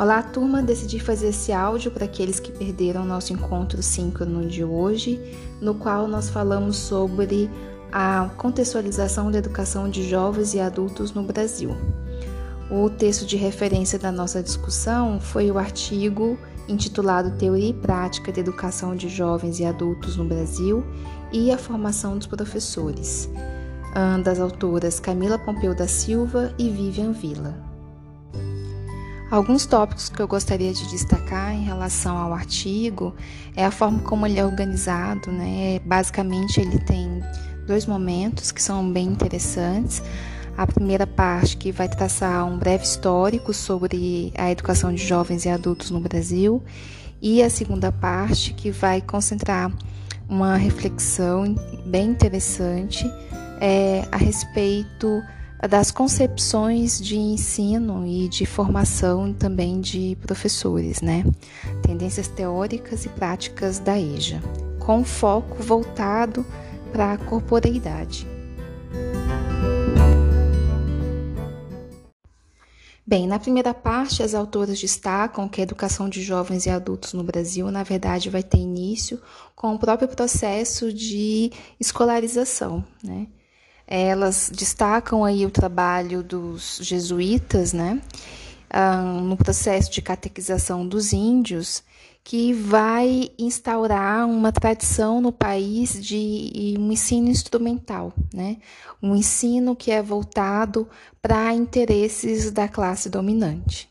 Olá, turma! Decidi fazer esse áudio para aqueles que perderam nosso encontro síncrono de hoje, no qual nós falamos sobre a contextualização da educação de jovens e adultos no Brasil. O texto de referência da nossa discussão foi o artigo intitulado Teoria e Prática da Educação de Jovens e Adultos no Brasil e a Formação dos Professores, das autoras Camila Pompeu da Silva e Vivian Villa. Alguns tópicos que eu gostaria de destacar em relação ao artigo é a forma como ele é organizado, né? Basicamente, ele tem dois momentos que são bem interessantes. A primeira parte que vai traçar um breve histórico sobre a educação de jovens e adultos no Brasil, e a segunda parte que vai concentrar uma reflexão bem interessante é, a respeito das concepções de ensino e de formação também de professores, né? Tendências teóricas e práticas da EJA, com foco voltado para a corporeidade. Bem, na primeira parte, as autoras destacam que a educação de jovens e adultos no Brasil, na verdade, vai ter início com o próprio processo de escolarização, né? Elas destacam aí o trabalho dos jesuítas, né, no processo de catequização dos índios, que vai instaurar uma tradição no país de um ensino instrumental, né? Um ensino que é voltado para interesses da classe dominante.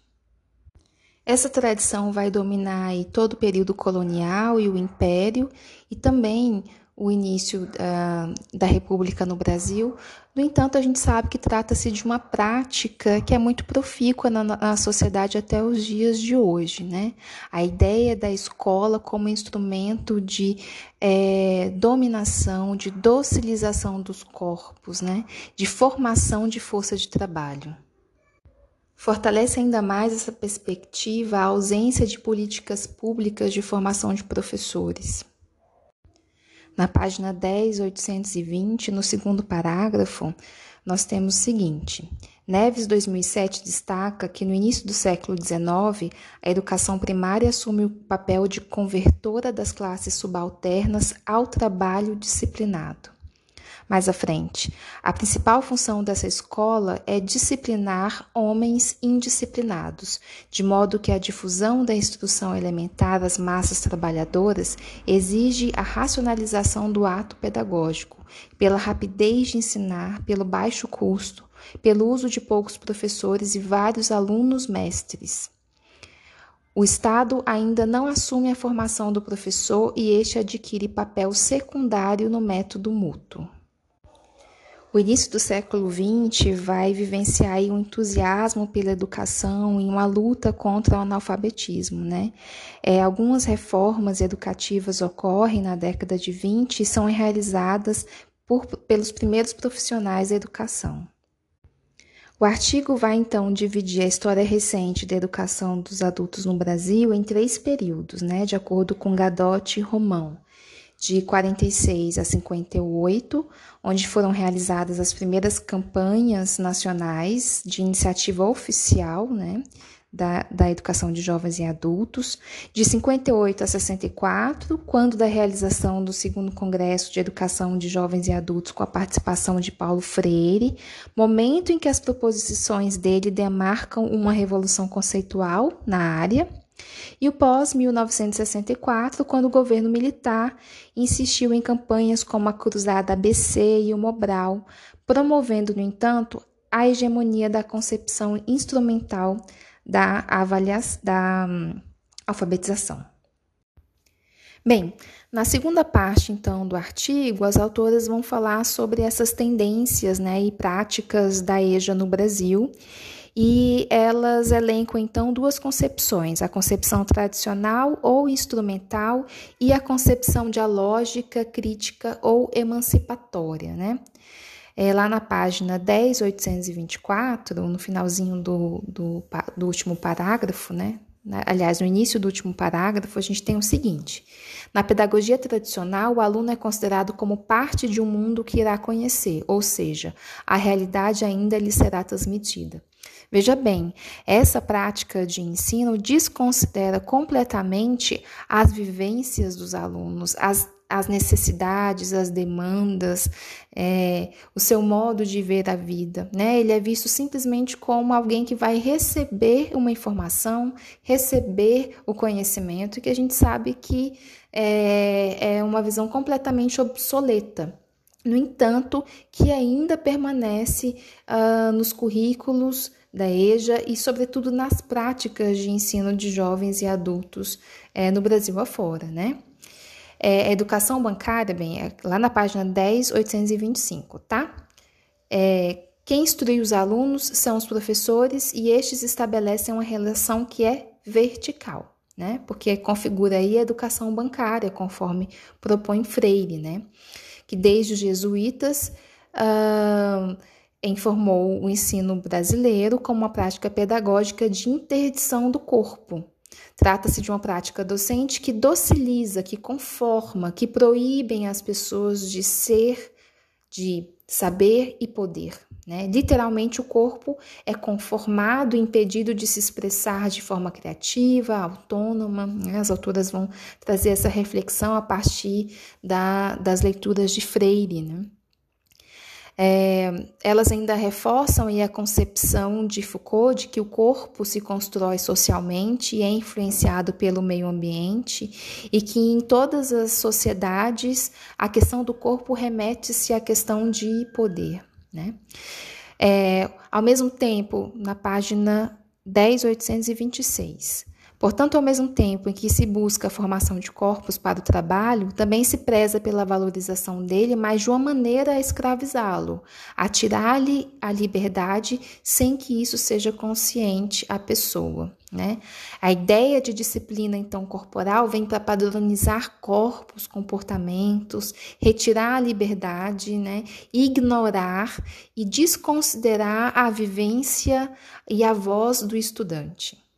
Essa tradição vai dominar todo o período colonial e o império, e também o início uh, da República no Brasil. No entanto, a gente sabe que trata-se de uma prática que é muito profícua na, na, sociedade até os dias de hoje. Né? A ideia da escola como instrumento de é, dominação, de docilização dos corpos, né? de formação de força de trabalho. Fortalece ainda mais essa perspectiva a ausência de políticas públicas de formação de professores. Na página 10, 820, no segundo parágrafo, nós temos o seguinte: Neves 2007 destaca que no início do século XIX, a educação primária assume o papel de convertora das classes subalternas ao trabalho disciplinado mais à frente. A principal função dessa escola é disciplinar homens indisciplinados, de modo que a difusão da instrução elementar às massas trabalhadoras exige a racionalização do ato pedagógico, pela rapidez de ensinar, pelo baixo custo, pelo uso de poucos professores e vários alunos mestres. O Estado ainda não assume a formação do professor e este adquire papel secundário no método mútuo. O início do século XX vai vivenciar um entusiasmo pela educação e uma luta contra o analfabetismo. Né? É, algumas reformas educativas ocorrem na década de 20 e são realizadas por, pelos primeiros profissionais da educação. O artigo vai então dividir a história recente da educação dos adultos no Brasil em três períodos, né, de acordo com Gadotti e Romão de 46 a 58, onde foram realizadas as primeiras campanhas nacionais de iniciativa oficial, né, da, da educação de jovens e adultos, de 58 a 64, quando da realização do segundo Congresso de Educação de Jovens e Adultos com a participação de Paulo Freire, momento em que as proposições dele demarcam uma revolução conceitual na área, e o pós-1964, quando o governo militar insistiu em campanhas como a Cruzada ABC e o Mobral, promovendo, no entanto, a hegemonia da concepção instrumental da, avaliação, da um, alfabetização. Bem, na segunda parte, então, do artigo, as autoras vão falar sobre essas tendências né, e práticas da EJA no Brasil e elas elencam então duas concepções: a concepção tradicional ou instrumental e a concepção dialógica, crítica ou emancipatória, né? É, lá na página 10.824, no finalzinho do, do, do último parágrafo, né, né? Aliás, no início do último parágrafo, a gente tem o seguinte: na pedagogia tradicional, o aluno é considerado como parte de um mundo que irá conhecer, ou seja, a realidade ainda lhe será transmitida. Veja bem, essa prática de ensino desconsidera completamente as vivências dos alunos, as as necessidades, as demandas, é, o seu modo de ver a vida. Né? Ele é visto simplesmente como alguém que vai receber uma informação, receber o conhecimento, que a gente sabe que é, é uma visão completamente obsoleta. No entanto, que ainda permanece uh, nos currículos da EJA e, sobretudo, nas práticas de ensino de jovens e adultos é, no Brasil afora, né? É, educação bancária, bem, é lá na página 10.825, tá? É, quem instrui os alunos são os professores e estes estabelecem uma relação que é vertical, né? Porque configura aí a educação bancária, conforme propõe Freire, né? Que desde os jesuítas uh, informou o ensino brasileiro como uma prática pedagógica de interdição do corpo, Trata-se de uma prática docente que dociliza, que conforma, que proíbem as pessoas de ser, de saber e poder. Né? Literalmente, o corpo é conformado, impedido de se expressar de forma criativa, autônoma. Né? As autoras vão trazer essa reflexão a partir da, das leituras de Freire. Né? É, elas ainda reforçam a concepção de Foucault de que o corpo se constrói socialmente e é influenciado pelo meio ambiente e que em todas as sociedades a questão do corpo remete-se à questão de poder. Né? É, ao mesmo tempo, na página 10.826, Portanto, ao mesmo tempo em que se busca a formação de corpos para o trabalho, também se preza pela valorização dele, mas de uma maneira a escravizá-lo, a tirar-lhe a liberdade sem que isso seja consciente à pessoa. Né? A ideia de disciplina, então, corporal vem para padronizar corpos, comportamentos, retirar a liberdade, né? ignorar e desconsiderar a vivência e a voz do estudante.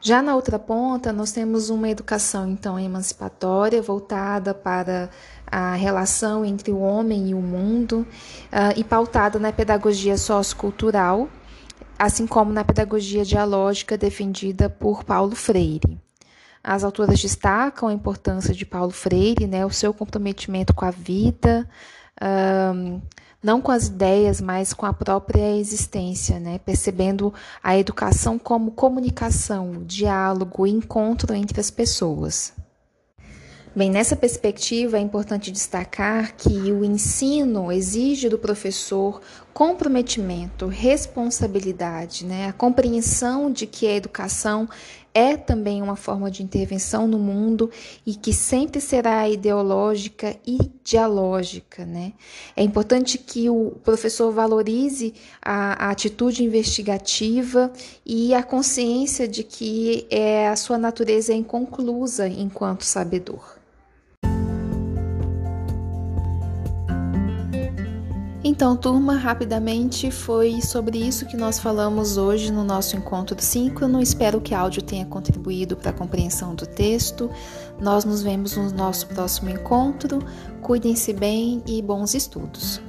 Já na outra ponta, nós temos uma educação então emancipatória, voltada para a relação entre o homem e o mundo uh, e pautada na pedagogia sociocultural, assim como na pedagogia dialógica defendida por Paulo Freire. As autoras destacam a importância de Paulo Freire, né, o seu comprometimento com a vida, uh, não com as ideias, mas com a própria existência, né? percebendo a educação como comunicação, diálogo, encontro entre as pessoas. Bem, nessa perspectiva é importante destacar que o ensino exige do professor comprometimento, responsabilidade, né? a compreensão de que a educação é também uma forma de intervenção no mundo e que sempre será ideológica e dialógica. Né? É importante que o professor valorize a, a atitude investigativa e a consciência de que é, a sua natureza é inconclusa enquanto sabedor. Então, turma, rapidamente foi sobre isso que nós falamos hoje no nosso encontro síncrono. Espero que o áudio tenha contribuído para a compreensão do texto. Nós nos vemos no nosso próximo encontro. Cuidem-se bem e bons estudos.